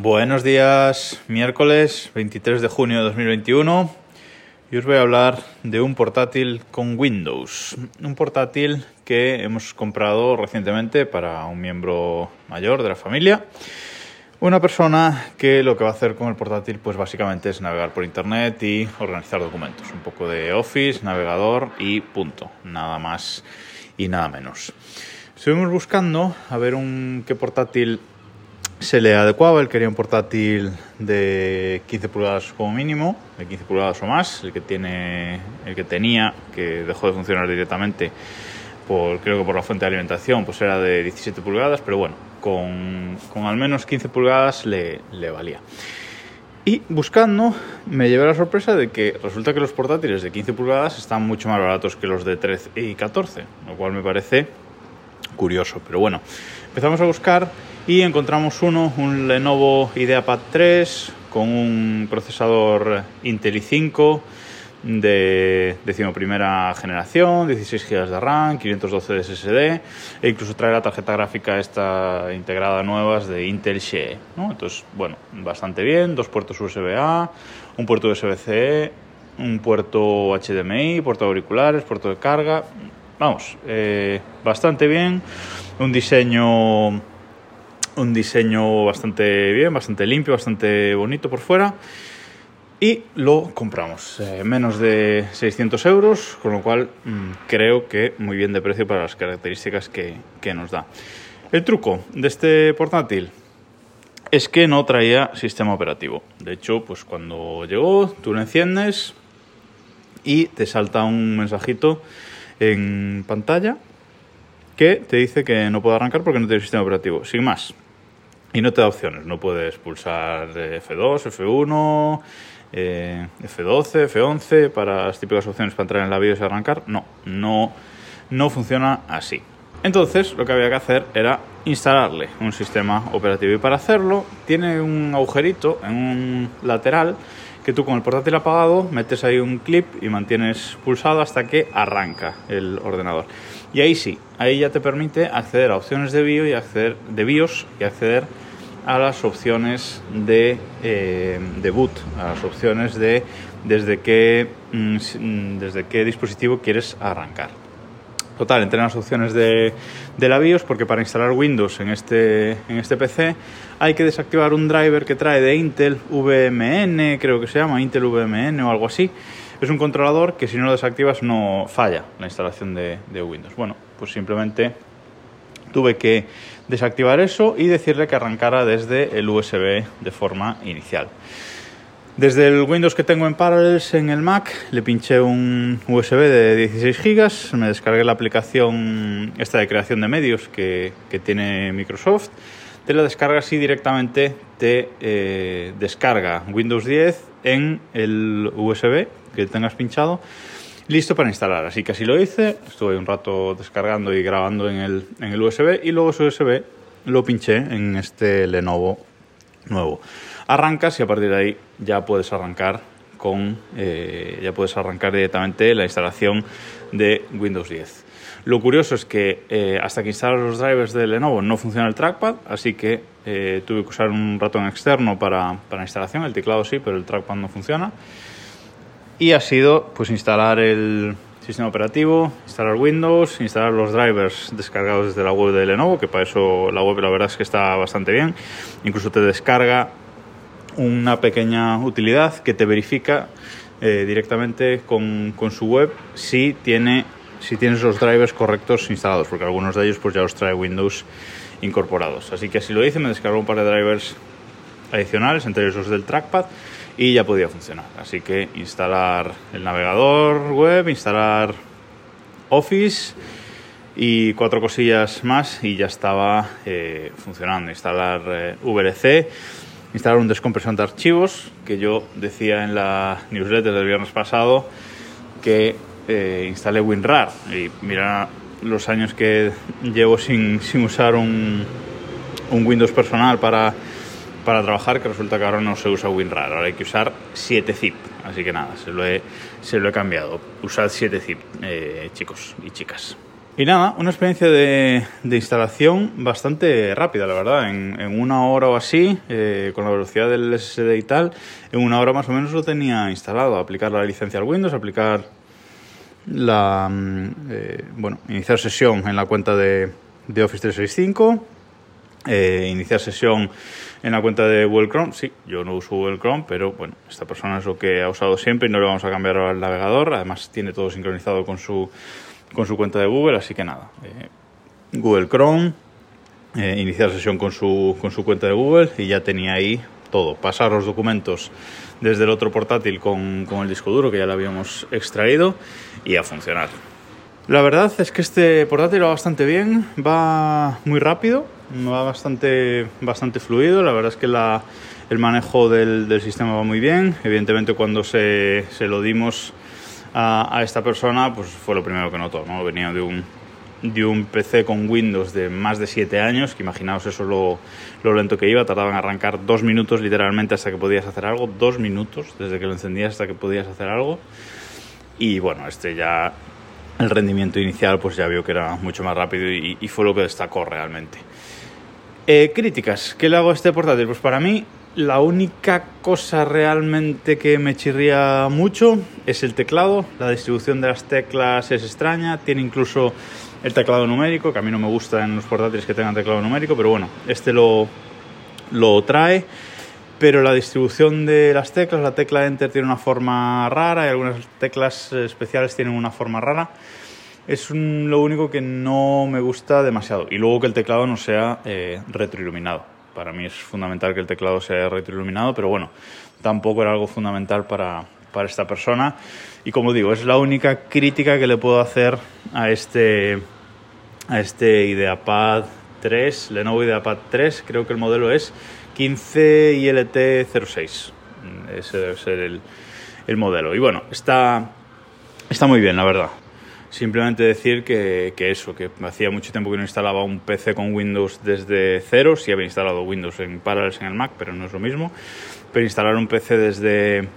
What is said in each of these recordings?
Buenos días, miércoles 23 de junio de 2021 y os voy a hablar de un portátil con Windows. Un portátil que hemos comprado recientemente para un miembro mayor de la familia. Una persona que lo que va a hacer con el portátil pues básicamente es navegar por internet y organizar documentos. Un poco de Office, navegador y punto. Nada más y nada menos. Estuvimos buscando a ver un, qué portátil se le adecuaba. Él quería un portátil de 15 pulgadas como mínimo, de 15 pulgadas o más. El que, tiene, el que tenía, que dejó de funcionar directamente, por, creo que por la fuente de alimentación, pues era de 17 pulgadas, pero bueno, con, al menos 15 pulgadas le, le valía. Y buscando me llevé la sorpresa de que resulta que los portátiles de 15 pulgadas están mucho más baratos que los de 13 y 14, lo cual me parece curioso. Pero bueno, empezamos a buscar y encontramos uno, un Lenovo IdeaPad 3 con un procesador Intel i5 de decimoprimera generación, 16 GB de RAM, 512 de SSD e incluso trae la tarjeta gráfica esta integrada nuevas de Intel Xee. ¿no? Entonces, bueno, bastante bien, dos puertos USB-A, un puerto USB-C, un puerto HDMI, puerto de auriculares, puerto de carga. Vamos, eh, bastante bien, un diseño un diseño bastante bien, bastante limpio, bastante bonito por fuera y lo compramos. Eh, menos de 600 euros, con lo cual mmm, creo que muy bien de precio para las características que, que, nos da. El truco de este portátil es que no traía sistema operativo. De hecho, pues cuando llegó, tú lo enciendes y te salta un mensajito en pantalla que te dice que no puede arrancar porque no tiene sistema operativo. Sin más. Y no te da opciones. No puedes pulsar F2, F1, eh, F12, F11 para las típicas opciones para entrar en la BIOS y arrancar. No, no, no funciona así. Entonces lo que había que hacer era instalarle un sistema operativo y para hacerlo tiene un agujerito en un lateral que tú con el portátil apagado metes ahí un clip y mantienes pulsado hasta que arranca el ordenador. Y ahí sí, ahí ya te permite acceder a opciones de, BIOS y acceder, de BIOS y acceder a las opciones de, eh, de boot, a las opciones de desde qué, mm, desde qué dispositivo quieres arrancar. Total, entre las opciones de, de, la BIOS, porque para instalar Windows en este, en este PC hay que desactivar un driver que trae de Intel VMN, creo que se llama Intel VMN o algo así. Es un controlador que si no lo desactivas no falla la instalación de, de Windows. Bueno, pues simplemente tuve que desactivar eso y decirle que arrancara desde el USB de forma inicial. Desde el Windows que tengo en Parallels en el Mac le pinché un USB de 16 GB, me descargué la aplicación esta de creación de medios que, que tiene Microsoft. Te la descargas y directamente te eh, descarga Windows 10 en el USB que tengas pinchado listo para instalar. Así que así lo hice, estuve un rato descargando y grabando en el, en el USB y luego ese USB lo pinché en este Lenovo nuevo. Arrancas y a partir de ahí ya puedes arrancar con eh, ya puedes arrancar directamente la instalación de Windows 10. Lo curioso es que eh, hasta que instalas los drivers de Lenovo no funciona el trackpad, así que eh, tuve que usar un ratón externo para, para la instalación, el teclado sí, pero el trackpad no funciona y ha sido pues instalar el sistema operativo, instalar Windows, instalar los drivers descargados desde la web de Lenovo, que para eso la web la verdad es que está bastante bien. Incluso te descarga una pequeña utilidad que te verifica eh, directamente con, con, su web si tiene si tienes los drivers correctos instalados, porque algunos de ellos pues ya los trae Windows incorporados. Así que así lo hice, me descargó un par de drivers adicionales, entre ellos los del trackpad y ya podía funcionar. Así que instalar el navegador web, instalar Office y cuatro cosillas más y ya estaba eh, funcionando. Instalar eh, VLC, instalar un descompresor de archivos, que yo decía en la newsletter del viernes pasado que eh, instalé WinRAR y mira los años que llevo sin, sin usar un, un Windows personal para para trabajar que resulta que ahora no se usa WinRAR, ahora hay que usar 7-zip. Así que nada, se lo he, se lo he cambiado. Usad 7-zip, eh, chicos y chicas. Y nada, una experiencia de, instalación bastante rápida, la verdad. En, una hora o así, eh, con la velocidad del SSD y tal, en una hora más o menos lo tenía instalado. Aplicar la licencia al Windows, aplicar la. Mm, eh, bueno, iniciar sesión en la cuenta de, de Office 365. Eh, iniciar sesión en la cuenta de Google Chrome. Sí, yo no uso Google Chrome, pero bueno, esta persona es lo que ha usado siempre y no le vamos a cambiar al navegador. Además, tiene todo sincronizado con su con su cuenta de Google, así que nada, eh, Google Chrome, eh, iniciar sesión con su, con su cuenta de Google y ya tenía ahí todo, pasar los documentos desde el otro portátil con, con el disco duro que ya lo habíamos extraído y a funcionar. La verdad es que este portátil va bastante bien, va muy rápido, va bastante, bastante fluido. La verdad es que la, el manejo del, del, sistema va muy bien. Evidentemente, cuando se, se lo dimos a, esta persona, pues fue lo primero que notó, ¿no? Venía de un, de un PC con Windows de más de 7 años, que imaginaos eso lo, lo, lento que iba, tardaba en arrancar dos minutos literalmente hasta que podías hacer algo, dos minutos desde que lo encendías hasta que podías hacer algo. Y bueno, este ya, el rendimiento inicial pues ya vio que era mucho más rápido y, fue lo que destacó realmente. Eh, críticas, ¿qué le hago a este portátil? Pues para mí la única cosa realmente que me chirría mucho es el teclado. La distribución de las teclas es extraña. Tiene incluso el teclado numérico, que a mí no me gusta en los portátiles que tengan teclado numérico, pero bueno, este lo, lo trae. Pero la distribución de las teclas, la tecla Enter tiene una forma rara y algunas teclas especiales tienen una forma rara. Es lo único que no me gusta demasiado. Y luego que el teclado no sea eh, retroiluminado para mí es fundamental que el teclado sea retroiluminado, pero bueno, tampoco era algo fundamental para, para esta persona. Y como digo, es la única crítica que le puedo hacer a este, a este IdeaPad 3, Lenovo IdeaPad 3, creo que el modelo es 15ILT06. Ese debe ser el, el modelo. Y bueno, está, está muy bien, la verdad. Simplemente decir que, que, eso, que hacía mucho tiempo que no instalaba un PC con Windows desde cero, sí había instalado Windows en Parallels en el Mac, pero no es lo mismo. Pero instalar un PC desde,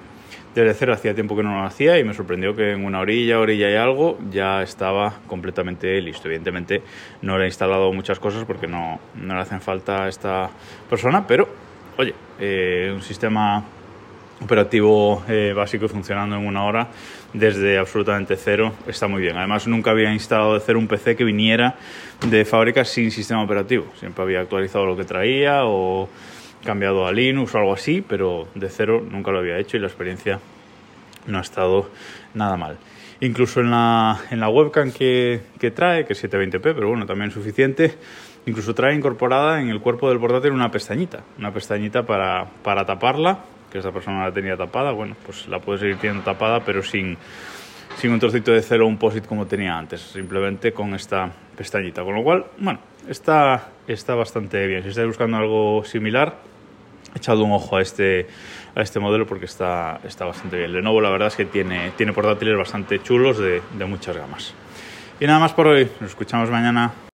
desde cero hacía tiempo que no lo hacía y me sorprendió que en una orilla, orilla y algo ya estaba completamente listo. Evidentemente no le he instalado muchas cosas porque no, no le hacen falta a esta persona, pero oye, eh, un sistema operativo eh, básico funcionando en una hora desde absolutamente cero está muy bien. Además, nunca había instalado de cero un PC que viniera de fábrica sin sistema operativo. Siempre había actualizado lo que traía o cambiado a Linux o algo así, pero de cero nunca lo había hecho y la experiencia no ha estado nada mal. Incluso en la, en la webcam que, que trae, que es 720p, pero bueno, también suficiente, incluso trae incorporada en el cuerpo del portátil una pestañita, una pestañita para, para taparla que esa persona la tenía tapada, bueno, pues la puede seguir teniendo tapada, pero sin, sin un trocito de celo o un POSIT como tenía antes, simplemente con esta pestañita. Con lo cual, bueno, está, está bastante bien. Si estáis buscando algo similar, echado un ojo a este, a este modelo porque está, está bastante bien. Lenovo la verdad es que tiene, tiene portátiles bastante chulos de, de muchas gamas. Y nada más por hoy, nos escuchamos mañana.